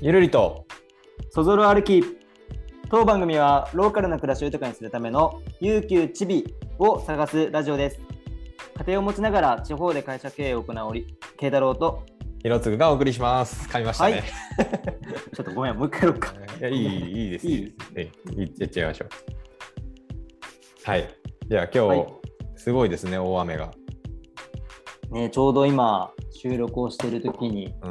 ゆるりとそぞろ歩き当番組はローカルな暮らしを豊かにするための悠久ちびを探すラジオです家庭を持ちながら地方で会社経営を行うり慶太郎とひろつぐがお送りします。噛みましたね。はい ちょっとごめんもう一回やろうかいやいいいいです。いい？いいです。えいやっちゃいましょう。はい。じゃあ今日、はいすごいですね大雨が。ねちょうど今収録をしている時にう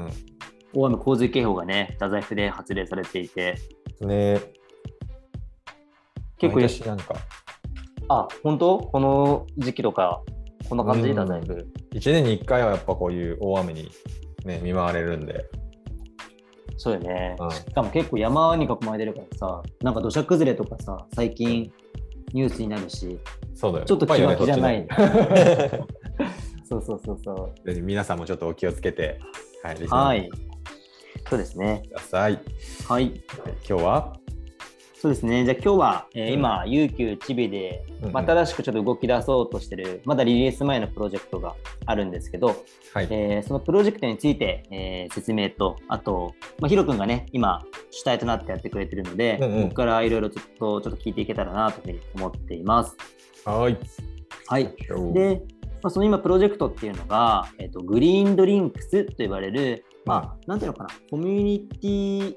大雨洪水警報がね太宰府で発令されていて。ん。ね。結構毎年なんか。あ本当？この時期とかこんな感じ？うん。太宰府。一年に一回はやっぱこういう大雨にね見舞われるんで。そうよね、うん。しかも結構山に囲まれてるからさなんか土砂崩れとかさ最近ニュースになるしそうだよ。ね。ちょっと気が気じゃない。そうそうそうそう。皆さんもちょっとお気をつけて、はい、リスナーのはいそうですね。ください。はい。今日は、そうですね。じゃあ今日は、えーうん。今悠久ちびで、まあ新しくちょっと動き出そうとしてるまだリリース前のプロジェクトがあるんですけど、はい。えーそのプロジェクトについて、えー説明とあと、まあ、ヒロ君がね今主体となってやってくれてるので、うんうん。ここからいろいろちょっとちょっと聞いていけたらなというふうに思っています。はい。はい、で、まあ、その今プロジェクトっていうのが、えっとグリーンドリンクスと呼ばれる、まあ、なんていうのかな。コミュニティ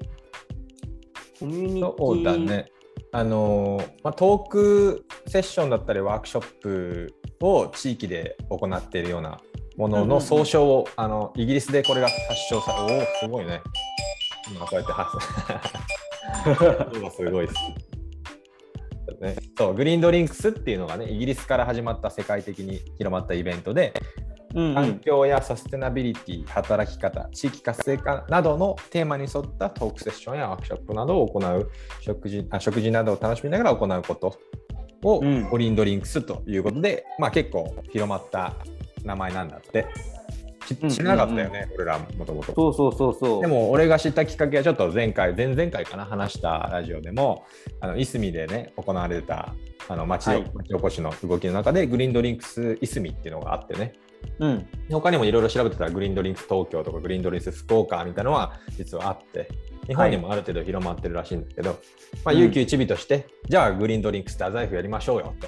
コミュニティそうだね。あのーまあ、トークセッションだったりワークショップを地域で行っているようなものの総称を、あのイギリスでこれが発祥されおおすごいね。今こうやって発 今すごいです。ね、そうグリーンドリンクスっていうのがねイギリスから始まった世界的に広まったイベントで、環ん境やサステナビリティ、働き方、地域活性化などのテーマに沿ったトークセッションやワークショップなどを行う食事あ食事などを楽しみながら行うことを、うん。オリンドリンクスということで、まあ、結構広まった名前なんだって。知らなかったよね、俺らもともと。そうそうそうそう。でも俺が知ったきっかけはちょっと前回前々回かな話したラジオでもあのいすみでね行われたあの町おこしの動きの中で Green Drinks いすみっていうのがあってねうん。他にもいろいろ調べてたら Green Drinks 東京とか Green Drinks 福岡みたいなのは実はあって日本にもある程度広まってるらしいんだけど、まあ、うん。有給一尾として、じゃあ Green Drinks で太宰府やりましょうよと、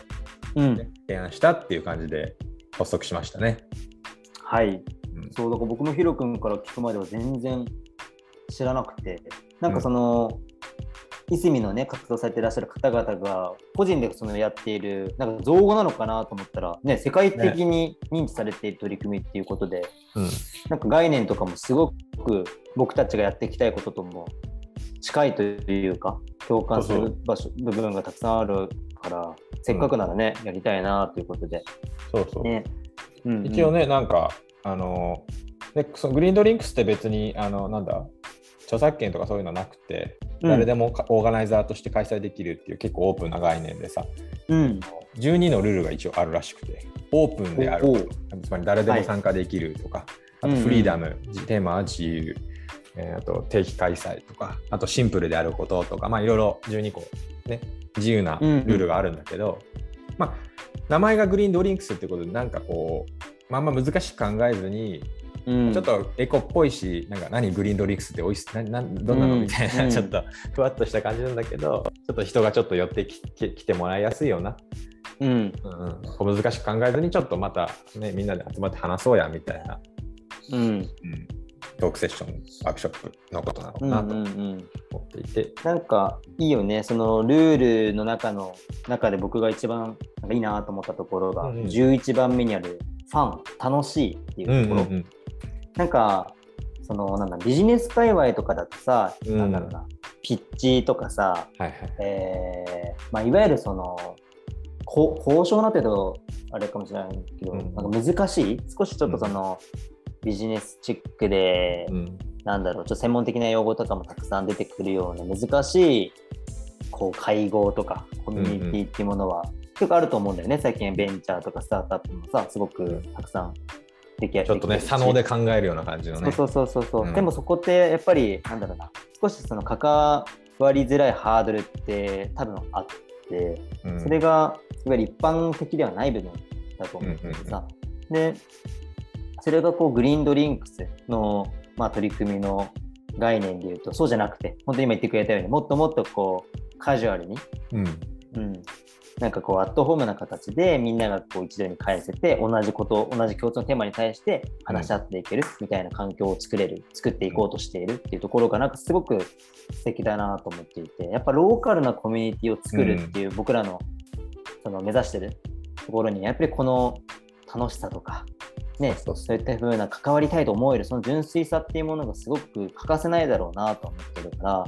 うん。ね提案したっていう感じで発足しましたね。はい。うん。そうだから僕もヒロ君から聞くまでは全然知らなくてなんかその、いすみのね活動されてらっしゃる方々が個人でそのやっているなんか造語なのかなと思ったらね世界的に認知されている取り組みっていうことで、うん。なんか概念とかもすごく僕たちがやっていきたいこととも近いというか共感する場所部分がたくさんあるからせっかくならね、やりたいなということで。そうそう。ね、うんうん。一応ね、なんか、あの、でそのグリーンドリンクスって別に、あの、なんだ、著作権とかそういうのなくて、うん。誰でもかオーガナイザーとして開催できるっていう結構オープンな概念でさ、うん。12のルールが一応あるらしくて、オープンであるつまり誰でも参加できるとか、あとフリーダム、テーマは自由、えーあと定期開催とか、あとシンプルであることとか、まあいろいろ12個ね、自由なルールがあるんだけど、まあ名前がグリーンドリンクスってことで、なんかこう、まあんま難しく考えずに、うん。ちょっとエコっぽいし、なんか何グリーンドリンクスっておいしななどんなの？うん。みたいな、うん。ちょっとふわっとした感じなんだけど、ちょっと人がちょっと寄ってきき来てもらいやすいような、うん。うん難しく考えずに、ちょっとまた、ね、みんなで集まって話そうやみたいな、うん。うん、トークセッション、ワークショップのことなのかうんなとうんうん思っていて、なんかいいよね。そのルールの中の中で僕が一番なんかいいなと思ったところが、うんうん。11番目にある「ファン楽しい」っていうところ、うんなんかそのなんだビジネス界隈とかだとさ、うん。なんだろうなピッチとかさ、はいはい。えーまあ、いわゆるそのこ交渉なっていうとあれかもしれないけど、うん。なんか難しい？少しちょっとその、ビジネスチックで、うん。なんだろうちょっと専門的な用語とかもたくさん出てくるような難しいこう会合とかコミュニティっていうものは結構あると思うんだよね、最近ベンチャーとかスタートアップもさすごくたくさんちょっとね、左脳で考えるような感じのね。そうそうそうそう、う。ん。でもそこってやっぱりなんだろうな。少しその関わりづらいハードルって多分あってうん。それがいわゆる一般的ではない部分だと思うんですさ、でそれがこうグリーンドリンクスの、まあ、取り組みの概念で言うとそうじゃなくて本当に今言ってくれたようにもっともっとこうカジュアルに、うん。うん、なんかこうアットホームな形でみんながこう一度に返せて同じこと同じ共通のテーマに対して話し合っていけるみたいな環境を作れる作っていこうとしているっていうところがなんかすごく素敵だなと思っていてやっぱローカルなコミュニティを作るっていう僕らのその目指してるところにやっぱりこの楽しさとかね、そういった風な関わりたいと思えるその純粋さっていうものがすごく欠かせないだろうなと思ってるから、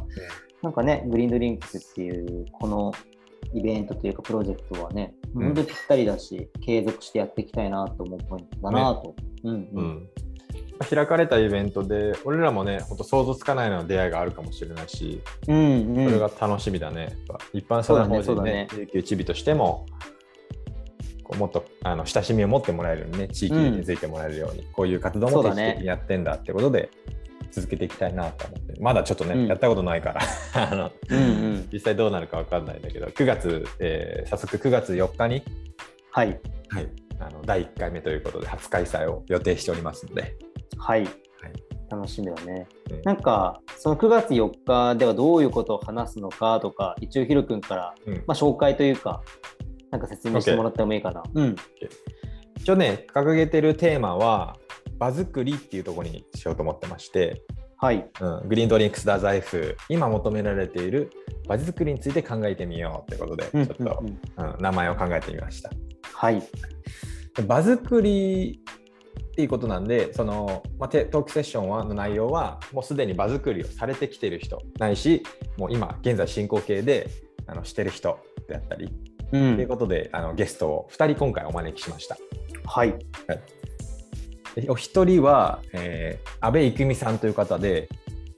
なんかね、グリーンドリンクスっていうこのイベントというかプロジェクトはね、うん。本当にぴったりだし、継続してやっていきたいなと思うポイントだなと。うんううん。ん開かれたイベントで俺らもね本当想像つかないような出会いがあるかもしれないしうんうん。それが楽しみだね。一般社団法人ね、琉球チビとしても、こうもっとあの親しみを持ってもらえるようにね、地域に根付いてもらえるように、こういう活動も定期的にやってんだってことで、続けていきたいなと思って、まだちょっとね、うん。やったことないから。あの、うんうん。実際どうなるかわかんないんだけど、9月、えー早速9月4日に、はい。はい、あの第1回目ということで、初開催を予定しておりますので、はい。はい。楽しみだね。うんなんか、その9月4日ではどういうことを話すのかとか、一応ヒロ君から、うん。まあ、紹介というか、なんか説明してもらってもいいかな。うん。一応ね、掲げてるテーマは、場作りっていうところにしようと思ってまして、はい。うん、グリーンドリンクスダザイフ今求められているバジ作りについて考えてみようってことで、うんちょっと、うんうんうん名前を考えてみました。はい。で場作りっていうことなんでその、まあ、テトークセッションはの内容はもうすでに場作りをされてきている人ないしもう今現在進行形であのしてる人であったり、う。というんことであのゲストを2人今回お招きしました。はい。でお一人は、えー、安倍郁美さんという方で、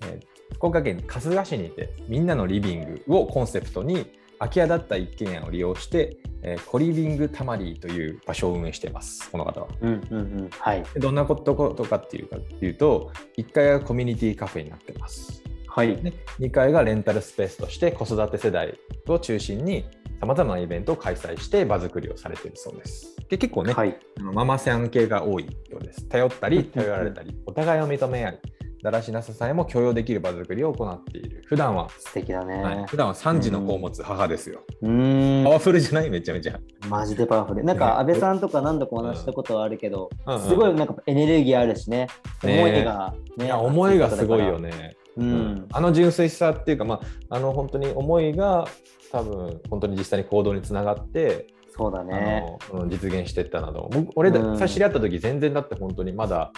えー福岡県春日市にいてみんなのリビングをコンセプトに空き家だった一軒家を利用して、えーコリビングタマリーという場所を運営していますこの方は。うんうんうん。はい。でどんなことことかっていうかっていうと1階がコミュニティカフェになってます。はい。で2階がレンタルスペースとして子育て世代を中心にさまざまなイベントを開催して場作りをされているそうです。で結構ね、はい。ママさん系が多いようです。頼ったり、頼られたり、お互いを認め合い、だらしなささえも許容できる場作りを行っている。普段は、素敵だね。はい、普段は3児の子を持つ母ですよ。うーん。パワフルじゃない？めちゃめちゃ。マジでパワフル。なんか安倍さんとか何度かお話ししたことはあるけど、うんうんすごいなんかエネルギーあるしね。ね思いが、ね。いや、思いがすごいよね。ね。ううんん。あの純粋さっていうか、まあ、あの本当に思いが多分本当に実際に行動につながって、そうだね。実現していったなど僕俺、うん最初知り合った時全然だって本当にまだ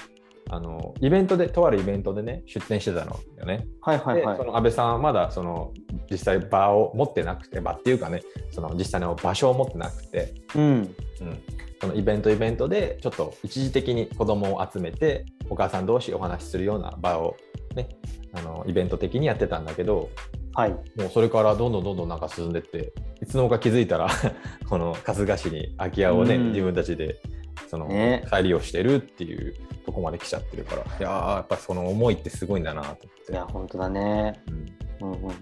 あのイベントでとあるイベントでね出店してたのよね。はいはいはいでそ。の安倍さんはまだその実際場を持ってなくて場っていうかねその実際の場所を持ってなくて、うん。うん、そのイベントイベントでちょっと一時的に子供を集めてお母さん同士お話しするような場をねあのイベント的にやってたんだけどはい。もうそれからどんどんどんどんなんか進んでっていつの間にか気づいたら この春日市に空き家をね、うん自分たちでそのね再利用してるっていうとこまで来ちゃってるからいやーやっぱその思いってすごいんだなと思って。いや、本当だね。うんうんうんうん。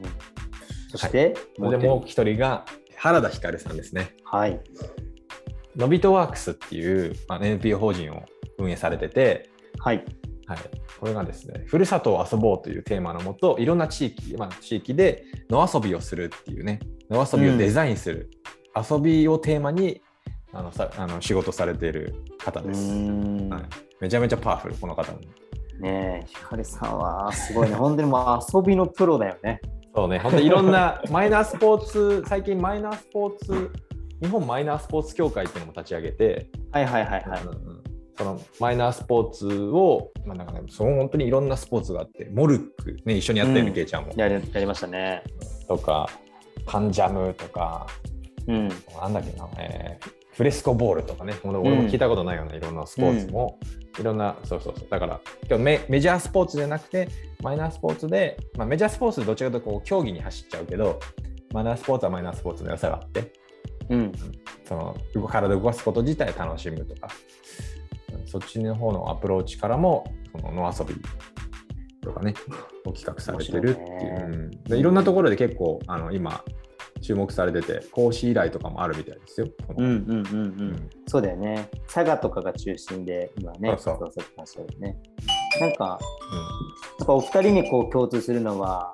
そして、それでもう一人が原田光さんですね。はい。のびとワークスっていう、まあ、NPO 法人を運営されてて、はい。はい、これがですね、ふるさとを遊ぼうというテーマのもと、いろんな地域、まあ、地域で野遊びをするっていうね、野遊びをデザインする、遊びをテーマにあのさあの仕事されている方うです。はい。めちゃめちゃパワフル、この方も。ねえ、ひかりさんはすごいね。本当にもう遊びのプロだよね。そうね、本当にいろんな マイナースポーツ、最近マイナースポーツ、日本マイナースポーツ協会っていうのも立ち上げて、はいはいはいはい。うんうんそのマイナースポーツを、まあなんかね、その本当にいろんなスポーツがあって、モルック、ね、一緒にやったよね、うんケイちゃんも。やりやりましたね。とか、パンジャムとか、うん。なんだっけな、えーフレスコボールとかね、俺俺も聞いたことないような、いろんなスポーツも、いろんな、そうそうそう、だから、今日メメジャースポーツじゃなくて、マイナースポーツで、まあ、メジャースポーツでどちらかというとこう競技に走っちゃうけど、マイナースポーツはマイナースポーツの良さがあって、うん。その動体を動かすこと自体楽しむとか、そっちの方のアプローチからも、その野遊びとかね、を企画されてるっていう。いねうんでいろんなところで結構、あの今、注目されてて、講師依頼とかもあるみたいですよ。うんうんうんう。うんんそうだよね。佐賀とかが中心で今ね、活動されてましたよね。なんか、やっぱお二人にこう共通するのは、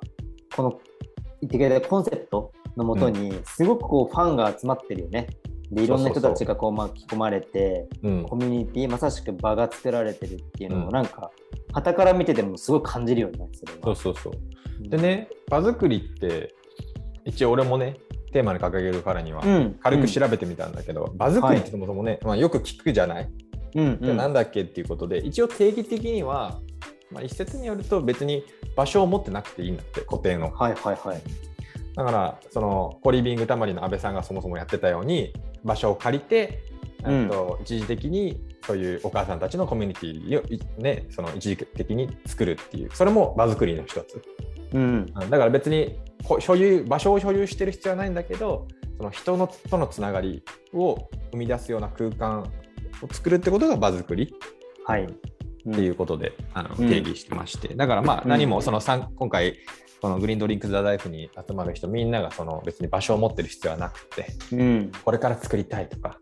この言ってくれたコンセプトのもとに、すごくこうファンが集まってるよね。でいろんな人たちがこう巻き込まれてうん。コミュニティまさしく場が作られてるっていうのうんをなん。か傍から見ててもすごい感じるよねそれは。そうそうそう。でね、場作りって、一応俺もね、テーマに掲げるからには、うん、軽く調べてみたんだけど、場作りってそもそもね、まあ、よく聞くじゃない、うんうん。でなんだっけっていうことで、一応定義的には、まあ、一説によると別に場所を持ってなくていいんだって、固定の。はいはいはい。だから、そのコリビングたまりの安倍さんがそもそもやってたように、場所を借りて、うんあと一時的にそういうお母さんたちのコミュニティを、いね、その一時的に作るっていう、それも場作りの一つ。うんうんだから別にこ所有場所を所有してる必要はないんだけどその人のとのつながりを生み出すような空間を作るってことが場作りはい。っていうことで、あのうん定義してまして、だからまあうん何もその三今回このグリーンドリンク・ザ・ライフに集まる人みんながその別に場所を持ってる必要はなくてうん。これから作りたいとか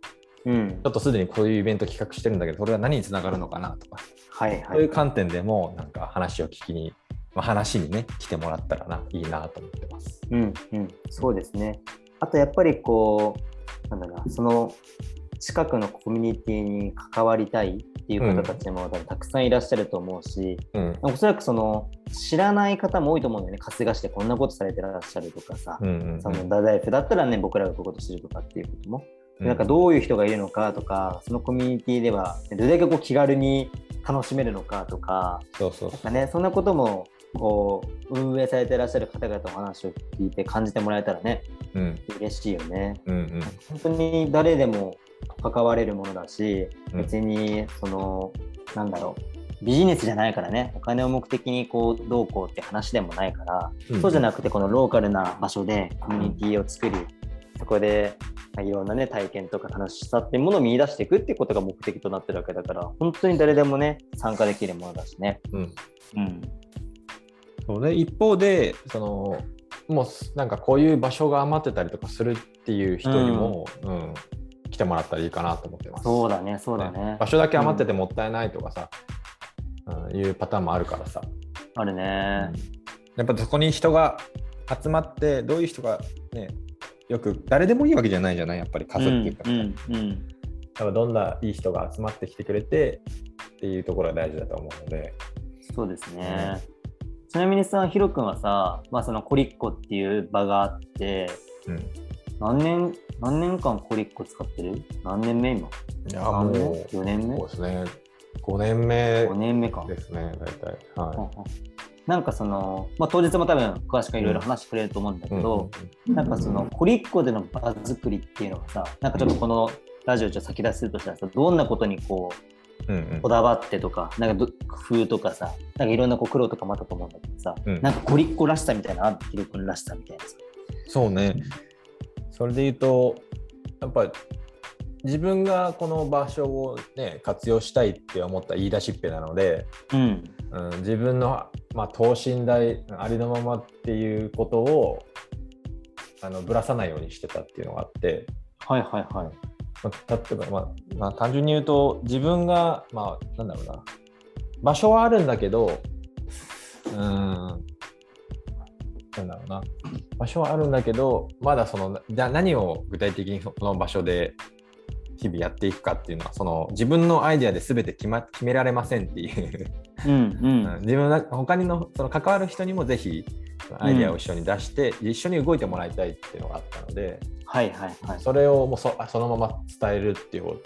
うんちょ。っとすでにこういうイベント企画してるんだけどそれは何につながるのかなとかはいはいそういう。観点でもなんか話を聞きに、まあ、話にね来てもらったらないいなと思ってます。うんうん。そうですね。あとやっぱりこう、なんだろうな、その近くのコミュニティに関わりたいっていう方たちも多分たくさんいらっしゃると思うし、うん。おそらくその知らない方も多いと思うんだよね。春日市でこんなことされてらっしゃるとかさ、うんうんうん。そのダダイフだったらね、僕らがこういうことするとかっていうことも、うん。なんかどういう人がいるのかとか、そのコミュニティではどれだけこう気軽に楽しめるのかとか、そうそう。なんかね、そんなこともこう運営されてらっしゃる方々の話を聞いて感じてもらえたらね、うん。嬉しいよね。うんうん。本当に誰でも関われるものだし、うん。別にその、なんだろう、ビジネスじゃないからね、お金を目的にこうどうこうって話でもないから、うん。そうじゃなくて、このローカルな場所でコミュニティを作り、そこでまあいろんなね、体験とか楽しさっていうものを見出していくっていうことが目的となってるわけだから、本当に誰でもね、参加できるものだしね。うん。うん。そうね、一方でそのもうなんかこういう場所が余ってたりとかするっていう人にも、うん。来てもらったらいいかなと思ってます。そうだね、そうだね。場所だけ余っててもったいないとかさ、うん。いうパターンもあるからさ、あるね。やっぱそこに人が集まってどういう人がねよく誰でもいいわけじゃないじゃない？やっぱり数っていうか、うんうんうん。だからどんないい人が集まってきてくれてっていうところが大事だと思うので、そうですね。ちなみにさ、ヒロ君はさ、まあ、そのコリッコっていう場があって、うん、何年、何年間コリッコ使ってる？何年目今？いや3もう年 ?4 年目？そうですね5年目 ?5 年目か。ですね大体はうんうんなんかその、まあ、当日も多分詳しくいろいろ話してくれると思うんだい。けど、なんかそのコリッコでの場作りっていうのがさ、なんかちょっとこのラジオをちょ先出しするとしたらさ、どんなことにこう、うんうんこだわってとか、なんかど工夫とかさ、なんかいろんなこう苦労とかもあったと思うんだけどさ、うんなんかコリッコらしさみたいなヒロ君らしさみたいなさ。そうね。それで言うと、やっぱり自分がこの場所を、ね、活用したいって思った言い出しっぺなので、うん。うん、自分の、まあ、等身大ありのままっていうことをあのぶらさないようにしてたっていうのがあって、はいはいはい。まあ、例えば、まあまあ、単純に言うと自分が、まあ、なんだろうな場所はあるんだけど場所はあるんだけどまだそのじゃあ何を具体的にその場所で日々やっていくかっていうのはその自分のアイデアで全て決,、ま、決められませんっていううんうん。自分が他にのその関わる人にもぜひアイデアを一緒に出して、一緒に動いてもらいたいっていうのがあったので、はいはいはい。それをもうそそのまま伝えるっていう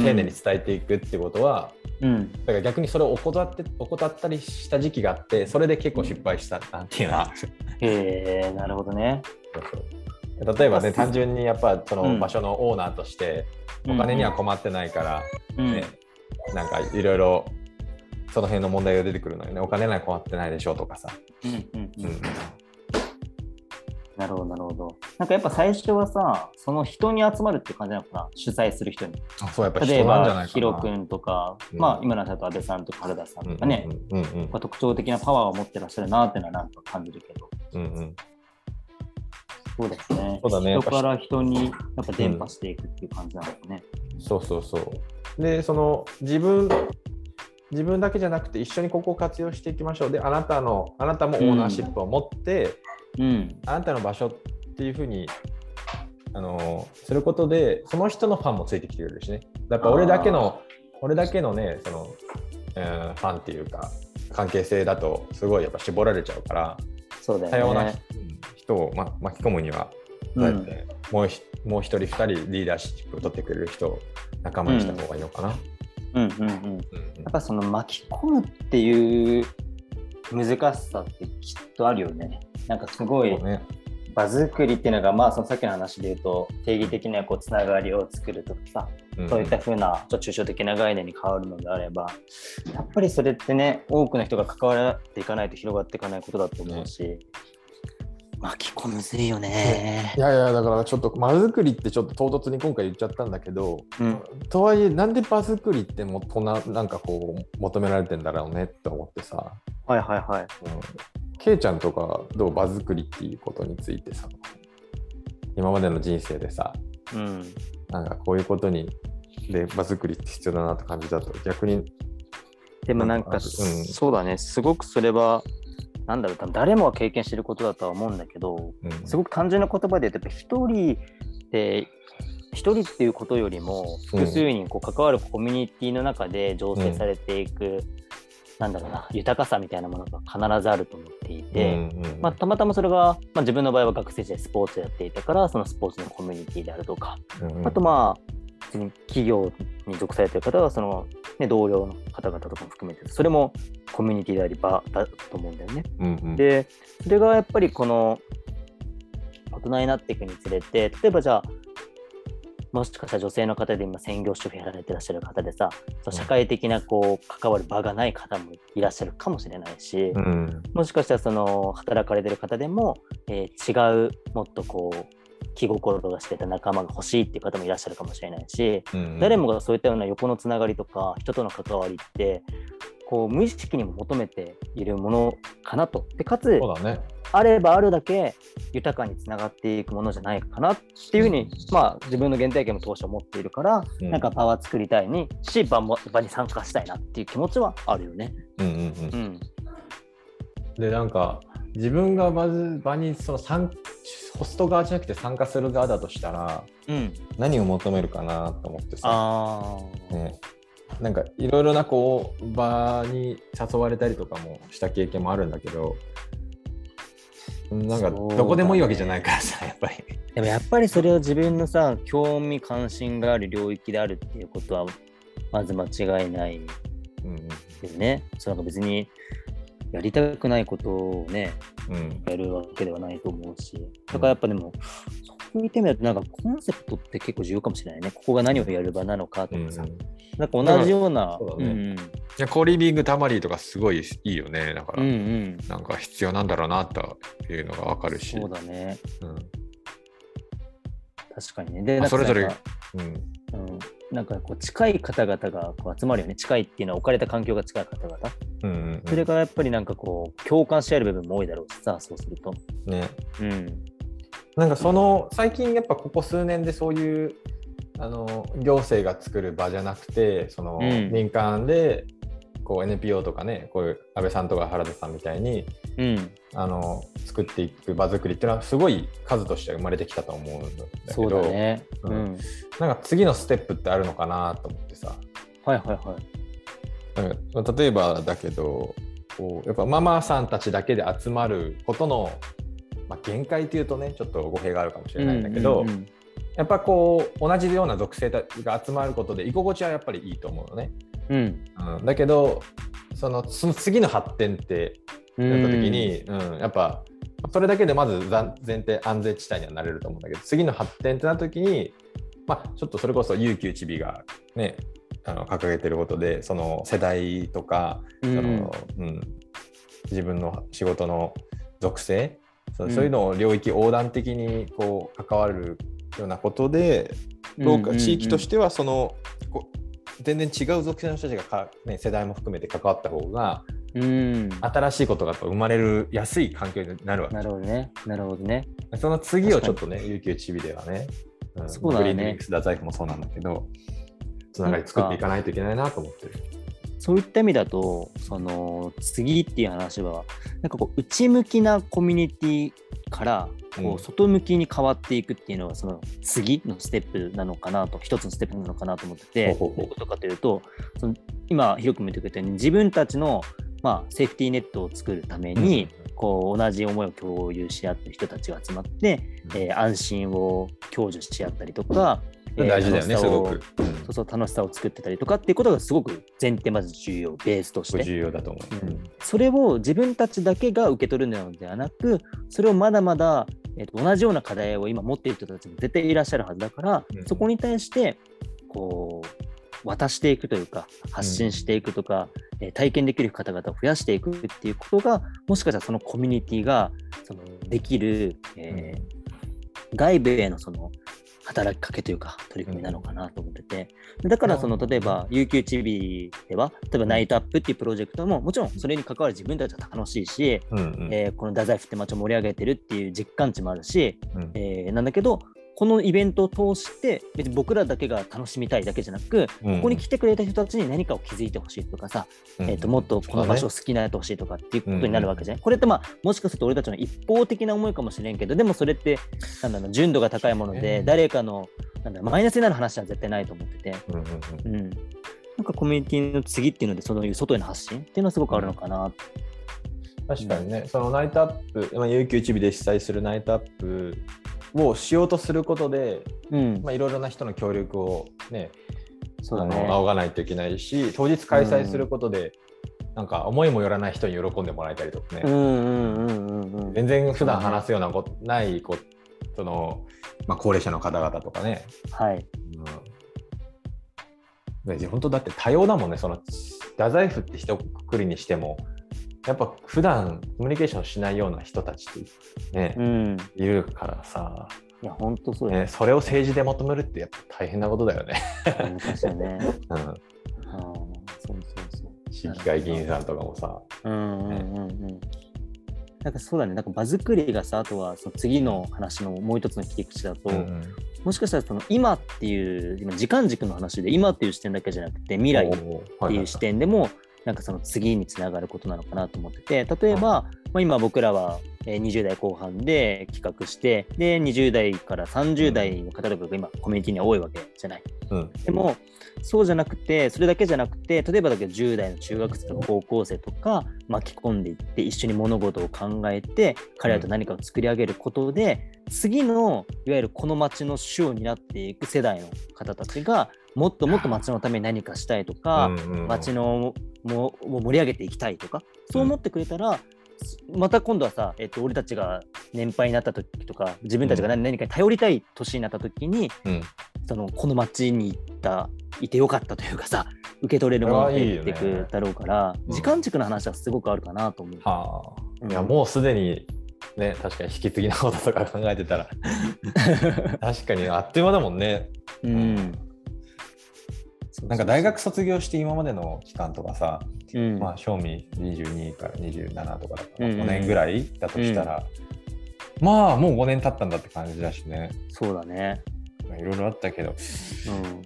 丁寧に伝えていくっていうことは、うん。だから逆にそれを怠って怠ったりした時期があってそれで結構失敗したなっていうのはへえ、なるほどね。そうそう例えばねあ単純にやっぱそうんの場所のオーナーとしてお金には困ってないから、うん。ねなんかいろいろその辺の問題が出てくるのよねお金には困ってないでしょとかさ、うんうんううんん。なるほどなるほど。なんかやっぱ最初はさ、その人に集まるって感じなのかな、主催する人に。あそうやっぱ例えばヒロ君とか、うんまあ今の話だと安倍さんとか原田さんとかね、うんうんうんまあ特徴的なパワーを持ってらっしゃるなっていうのはなんと感じるけど。うんうんそうですね。そうだね人から人にやっぱ伝播していくっていう感じなのかね。そうそうそう。で、その自分自分だけじゃなくて一緒にここを活用していきましょうであなたのあなたもオーナーシップを持って、うん。あなたの場所っていうふうにあのすることでその人のファンもついてきてくれるしねやっぱ俺だけの俺だけのねその、えーファンっていうか関係性だとすごいやっぱ絞られちゃうからそうだ多様なよね。人を、ま、巻き込むには、うんそうやってもうひもう一人二人リーダーシップを取ってくれる人を仲間にした方がいいのかな。うんうんうん。うんやっぱその巻き込むっていう難しさってきっとあるよね。なんかすごい場作りっていうのが、まあそのさっきの話で言うと定義的なこうつながりを作るとかさ、うんそういった風なちょっと抽象的な概念に変わるのであれば、やっぱりそれってね、多くの人が関わっていかないと広がっていかないことだと思うし、巻き込むずいよね。い。やいやだからちょっと場作りってちょっと唐突に今回言っちゃったんだけど、うん。とはいえなんで場作りってもこんななんかこう求められてんだろうねって思ってさ、はいはいはい。うん、ケイちゃんとかどう場作りっていうことについてさ今までの人生でさうん。なんかこういうことにで場作りって必要だなって感じだと逆にでもなんか、うん。そうだね、すごくそれは、なんだろう、多分誰もが経験してることだとは思うんだけど、うん。すごく単純な言葉で言うと、やっぱ一人で、一人っていうことよりも、複数人こう関わるコミュニティの中で醸成されていく、なんだろうな、豊かさみたいなものが必ずあると思っていて、うんうんまあ、たまたまそれが、まあ、自分の場合は学生時代スポーツやっていたから、そのスポーツのコミュニティであるとか、うんあとまあ、別に企業に属されている方は、その、ね、同僚の方々とかも含めて、それもコミュニティであり場だと思うんだよね。うんうん。で、それがやっぱりこの、大人になっていくにつれて、例えばじゃあ、もしかしたら女性の方で今専業主婦やられてらっしゃる方でさ、そう社会的なこう関わる場がない方もいらっしゃるかもしれないし、うん。もしかしたらその働かれてる方でも、えー違うもっとこう気心が知れた仲間が欲しいっていう方もいらっしゃるかもしれないし、うん。誰もがそういったような横のつながりとか人との関わりってこう無意識にも求めているものかなと。でかつね。あればあるだけ豊かにつながっていくものじゃないかなっていうふうに、まあ、自分の原体験も当初思っているから、うん。なんか場は作りたいにし場も場に参加したいなっていう気持ちはあるよね。うんうんうん。うん。でなんか自分がまず場にその参ホスト側じゃなくて参加する側だとしたらうん、何を求めるかなと思ってさ、ね、なんかいろいろなこう場に誘われたりとかもした経験もあるんだけどなんかどこでもいいわけじゃないからさやっぱり。でもやっぱりそれを自分のさ興味関心がある領域であるっていうことはまず間違いない。ようん。ね。そうなんか別にやりたくないことをねうん。うんやるわけではないと思うし。だからやっぱでも、そういった意味だとなんかコンセプトって結構重要かもしれないね。ここが何をやる場なのかとうんかさ、なんか同じような。そうだねうんいやコーリービングタマリーとかすごいいいよねだから、うんうんうんなんか必要なんだろうなというのがわかるしそうだね。うん確かにね。で、それぞれうんうん、なんかこう近い方々がこう集まるよね。近いっていうのは置かれた環境が近い方々。うんうんうんそれがやっぱりなんかこう共感し合える部分も多いだろうしさ、そうすると。ねうん。なんかその最近やっぱここ数年でそういうあの行政が作る場じゃなくてそのうん民間でこう NPO とかねこういう安倍さんとか原田さんみたいにうん。あの作っていく場作りっていうのはすごい数として生まれてきたと思うんだけそうね。ううんん。なんか次のステップってあるのかなと思ってさはいはいはい。例えばだけどこうやっぱママさんたちだけで集まることの、まあ、限界っていうとねちょっと語弊があるかもしれないんだけど、うんうんうん。やっぱこう同じような属性が集まることで居心地はやっぱりいいと思うのね。うん。うん、だけどそのその次の発展ってうんなった時に、うん。やっぱそれだけでまずざ前提安全地帯にはなれると思うんだけど次の発展ってなった時に、まあ、ちょっとそれこそ勇気一尾がねあの掲げてることでその世代とかその、うん。自分の仕事の属性そういうのを領域横断的にこう関わるようなことで、ローカ地域としてはその全然違う属性の人たちがか、ね、世代も含めて関わった方がて、うん。新しいことが生まれるやすい環境になるわけなるほどね。なるほどね。その次をちょっとね、有給チビではね、うんそうだねグリーンドリンクス・ダザイフもそうなんだけど、つながり作っていかないといけないなと思ってる。そういった意味だとその次っていう話はなんかこう内向きなコミュニティからこう外向きに変わっていくっていうのがその次のステップなのかなと一つのステップなのかなと思っててどういうことかというとその今ひろくも言ってくれたように自分たちのまあ、セーフティーネットを作るために、こう同じ思いを共有し合ってる人たちが集まって、えー、安心を享受し合ったりとか、大事だよね、すごく、そうそう楽しさを作ってたりとかっていうことがすごく前提まず重要ベースとして重要だと思う、うん、それを自分たちだけが受け取るのではなくそれをまだまだ、えーと、同じような課題を今持っている人たちも絶対いらっしゃるはずだから、うん、そこに対してこう渡していくというか発信していくとか、え体験できる方々を増やしていくっていうことがもしかしたらそのコミュニティがそのできる、えー、外部へのその働きかけというか取り組みなのかなと思ってて。だからその例えば UQ チビでは例えばナイトアップっていうプロジェクトももちろんそれに関わる自分たちは楽しいし、うんうん、えー、この太宰府って街を盛り上げてるっていう実感値もあるし、うん、えー、なんだけどこのイベントを通して別に僕らだけが楽しみたいだけじゃなく、うん、ここに来てくれた人たちに何かを気づいてほしいとかさ、うん、えーと、もっとこの場所を好きになってほしいとかっていうことになるわけじゃない、うん、これってまあもしかすると俺たちの一方的な思いかもしれんけどでもそれってなんだろう純度が高いもので誰かのなんだマイナスになる話は絶対ないと思ってて、うん、なんかコミュニティの次っていうのでそういう外への発信っていうのはすごくあるのかな。確かにね、そのナイトアップ、まあ、有給一日で主催するナイトアップをしようとすることで、うん。まあ、いろいろな人の協力をねそうだね。仰がないといけないし当日開催することで、うん、なんか思いもよらない人に喜んでもらえたりとかね。全然普段話すようなこと、ないこその、まあ、高齢者の方々とかね。はい、うん、本当だって多様だもんね。その太宰府って一括りにしてもやっぱ普段コミュニケーションしないような人たちってね、うん、いるからさ。いや、本当そうね。それを政治で求めるってやっぱ大変なことだよね。難しいね。うん。あそうそうそう。市議会議員さんとかもさ。うんうんうんうん。なんかそうだね、なんか場作りがさ、あとはその次の話のもう一つの切り口だと、うん、もしかしたらその今っていう今時間軸の話で今っていう視点だけじゃなくて未来っていう視点でもなんかその次につながることなのかなと思ってて例えば、まあ、今僕らは20代後半で企画してで20代から30代の方とかが今コミュニティには多いわけじゃない。うん、でもそうじゃなくてそれだけじゃなくて例えばだけど10代の中学生とか高校生とか巻き込んでいって一緒に物事を考えて彼らと何かを作り上げることで、次のいわゆるこの街の主を担っていく世代の方たちがもっともっと街のために何かしたいとか、街のも盛り上げていきたいとかそう思ってくれたら、うん、また今度はさ、えっと、俺たちが年配になった時とか自分たちが何,、かに頼りたい年になった時に、うん、そのこの街に行ったいてよかったというかさ受け取れるものが減っていくだろうから、ねうん、時間軸の話はすごくあるかなと思う。はあ、いやもうすでにね確かに引き継ぎなこととか考えてたら。確かにあっという間だもんね。うんなんか大学卒業して今までの期間とかさ、うん、まあ、賞味22から27とかだから5年ぐらいだとしたら、うん、まあもう5年経ったんだって感じだしね。そうだね。いろいろあったけど、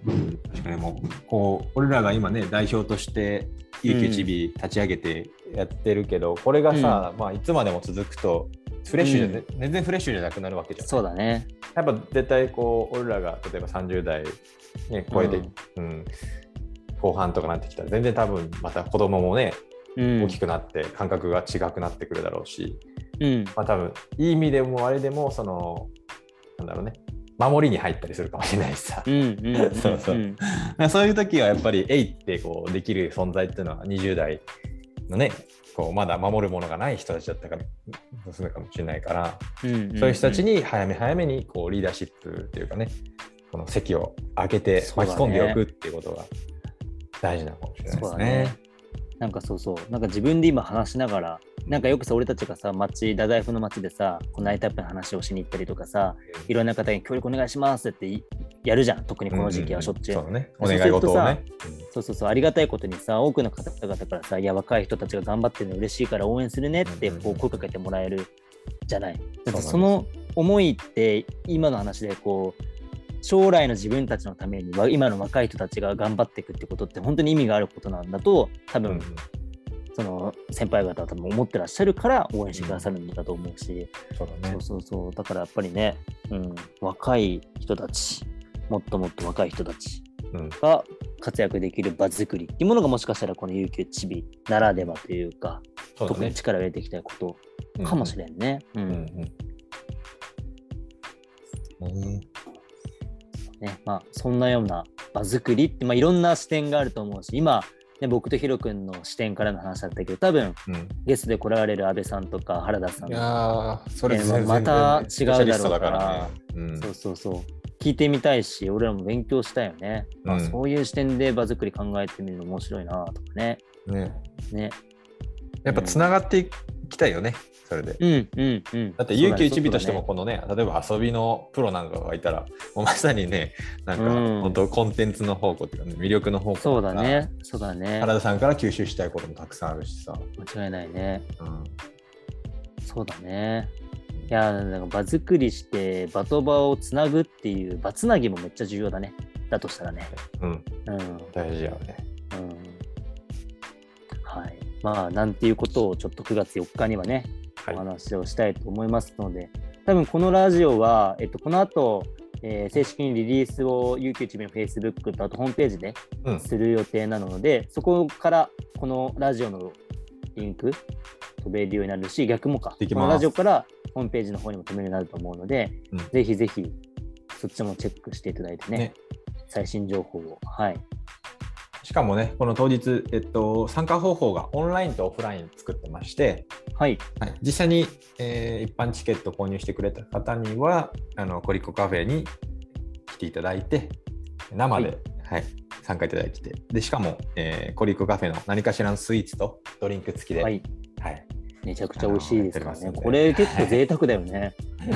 うん、確かにもうこう俺らが今ね代表として有給チビ立ち上げてやってるけど、これがさ、まあ、いつまでも続くとフレッシュじゃ、ね、全然フレッシュじゃなくなるわけじゃん。そうだね。やっぱ絶対こう俺らが例えば30代ね、超えて、うん、うん、後半とかなってきたら全然多分また子供もね、うん、大きくなって感覚が違くなってくるだろうし、うん。まあ、多分いい意味でもあれでもそのなんだろうね守りに入ったりするかもしれないしさ、そうそう、そういう時はやっぱりえいってこうできる存在っていうのは20代のねこうまだ守るものがない人たちだったからするかもしれないから、そういう人たちに早め早めにこうリーダーシップっていうかねこの席を開けて巻き込んでおくっていうことが大事なのかもしれないですね。ねなんかそうそう、なんか自分で今話しながら、なんかよくさ、俺たちがさ、町、太宰府の町でさ、このナイトアップの話をしに行ったりとかさ、いろんな方に協力お願いしますってやるじゃん、特にこの時期はしょっちゅう。うんうん、そうね、お願い事をね。そうそうそう、ありがたいことにさ、多くの方々からさ、いや、若い人たちが頑張ってるの嬉しいから応援するねってこう声かけてもらえるじゃない。だってその思いって、今の話でこう、将来の自分たちのためにわ今の若い人たちが頑張っていくってことって本当に意味があることなんだと多分、うんその先輩方は多分思ってらっしゃるから応援してくださるんだと思うし、そうだね。そう。そうそう。だからやっぱりね、うん、若い人たちもっともっと若い人たちうん。が活躍できる場作りっていうものがもしかしたらこの有給チビならではというかね。特に。力を入れていきたいことかもしれんね。うん。うんうん。うんねまあ、そんなような場作りって、まあ、いろんな視点があると思うし今、ね、僕とヒロ君の視点からの話だったけど多分うん。ゲストで来られる安倍さんとか原田さんいやーそれねまた違うだろうからね。うん。そうそうそう。聞いてみたいし俺らも勉強したよね、まあ、うんそういう視点で場作り考えてみるの面白いなとかね。ね。ね。やっぱつながっていきたいよね、それで。うんうんうん。だって、有給一日としても、このね、例えば遊びのプロなんかがいたら、もうまさにね、なんか、うん。本当コンテンツの方向っていうかね、魅力の方向そうだねそうだね。原田さんから吸収したいこともたくさんあるしさ。間違いないね。うん。そうだね。いやなんか場作りして場と場をつなぐっていう場つなぎもめっちゃ重要だね。だとしたらね。うん、うん。大事やよね。うん。はい。まあ、なんていうことをちょっと9月4日にはね、はいお話をしたいと思いますので、多分このラジオは、えっと、この後、えー正式にリリースを UQ の Facebook とあとホームページでうん、する予定なので、そこからこのラジオのリンク飛べるようになるし、逆もか。このラジオからホームページの方にも飛べるようになると思うので、うんぜひぜひそっちもチェックしていただいてね、ね最新情報を。はい。しかもね、この当日、えっと、参加方法がオンラインとオフライン作ってまして、はい。はい、実際に、えー一般チケット購入してくれた方には、あのコリコカフェに来ていただいて、生で、はい参加いただいて、でしかも、えーコリコカフェの何かしらのスイーツとドリンク付きで、ははいい。はい、めちゃくちゃ美味しいですからね。これ結構贅沢だよね。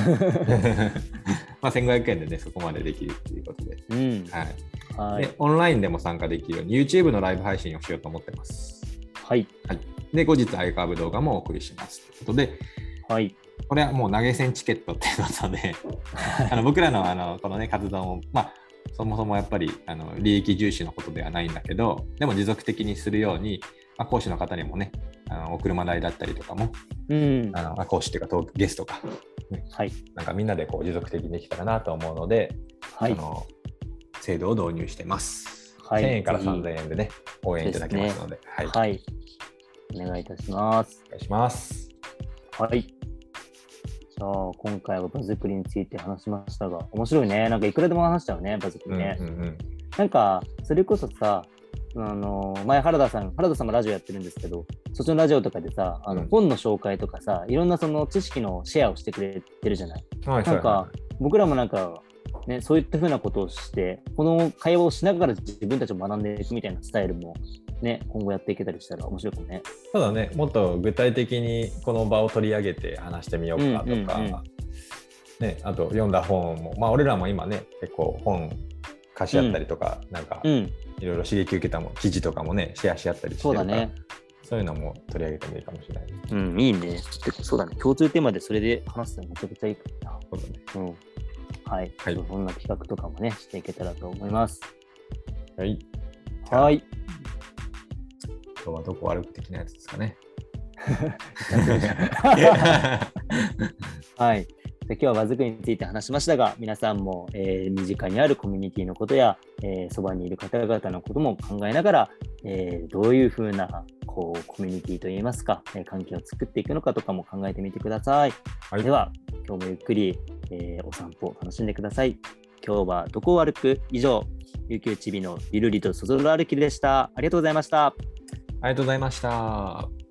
まあ1500円でね、そこまでできるということで、うん。はいはいで。オンラインでも参加できるように YouTube のライブ配信をしようと思ってます。はい。はい、で、後日アイカーブ動画もお送りしますということで、はい。これはもう投げ銭チケットっていうことで、あの僕らのあのこの、ね、活動も、まあ、そもそもやっぱりあの利益重視のことではないんだけど、でも持続的にするように、まあ、講師の方にもね、あのお車代だったりとかも、うん。あのまあ講師っていうかゲストか、はい。なんかみんなでこう持続的にできたらなと思うので、はいあ。の制度を導入してます。はい1000円からぜひ3000円でね、応援いただけますので、はい、おはい。お願いいたします。願いします。はい。じゃあ、今回は場作りについて話しましたが、面白いね。なんかいくらでも話しちゃうね、場作りね。うんうんうんなんか、それこそさ、あの前原田さん、原田さんもラジオやってるんですけど、そっちのラジオとかでさ、あのうん本の紹介とかさ、いろんなその知識のシェアをしてくれてるじゃない。はいなんか、僕らもなんか、ね、そういったふうなことをして、この会話をしながら自分たちを学んでいくみたいなスタイルも、ね、今後やっていけたりしたら面白いかもね。そうだね、もっと具体的にこの場を取り上げて話してみようかとか、うんうんうんね、あと読んだ本も、まあ、俺らも今ね、結構本貸し合ったりとか、なんかうん、いろいろ刺激受けたも記事とかもね、シェアし合ったりしてそうだね。そういうのも取り上げてもいいかもしれない。うん、いいね。そうだね。共通テーマでそれで話すのめちゃくちゃいいかそうだねもな。うん。はい。はいそんな企画とかもね、していけたらと思います。はい、はい。今日はどこ歩く的なやつですかね。はい。で今日は場作りについて話しましたが、皆さんも、えー身近にあるコミュニティのことや、えーそばにいる方々のことも考えながら、えーどういうふうなこうコミュニティといいますか、えー関係を作っていくのかとかも考えてみてください。はいでは、今日もゆっくり、えーお散歩を楽しんでください。今日はどこを歩く？以上、琉球ちびのゆるりとそぞろ歩きでした。ありがとうございました。ありがとうございました。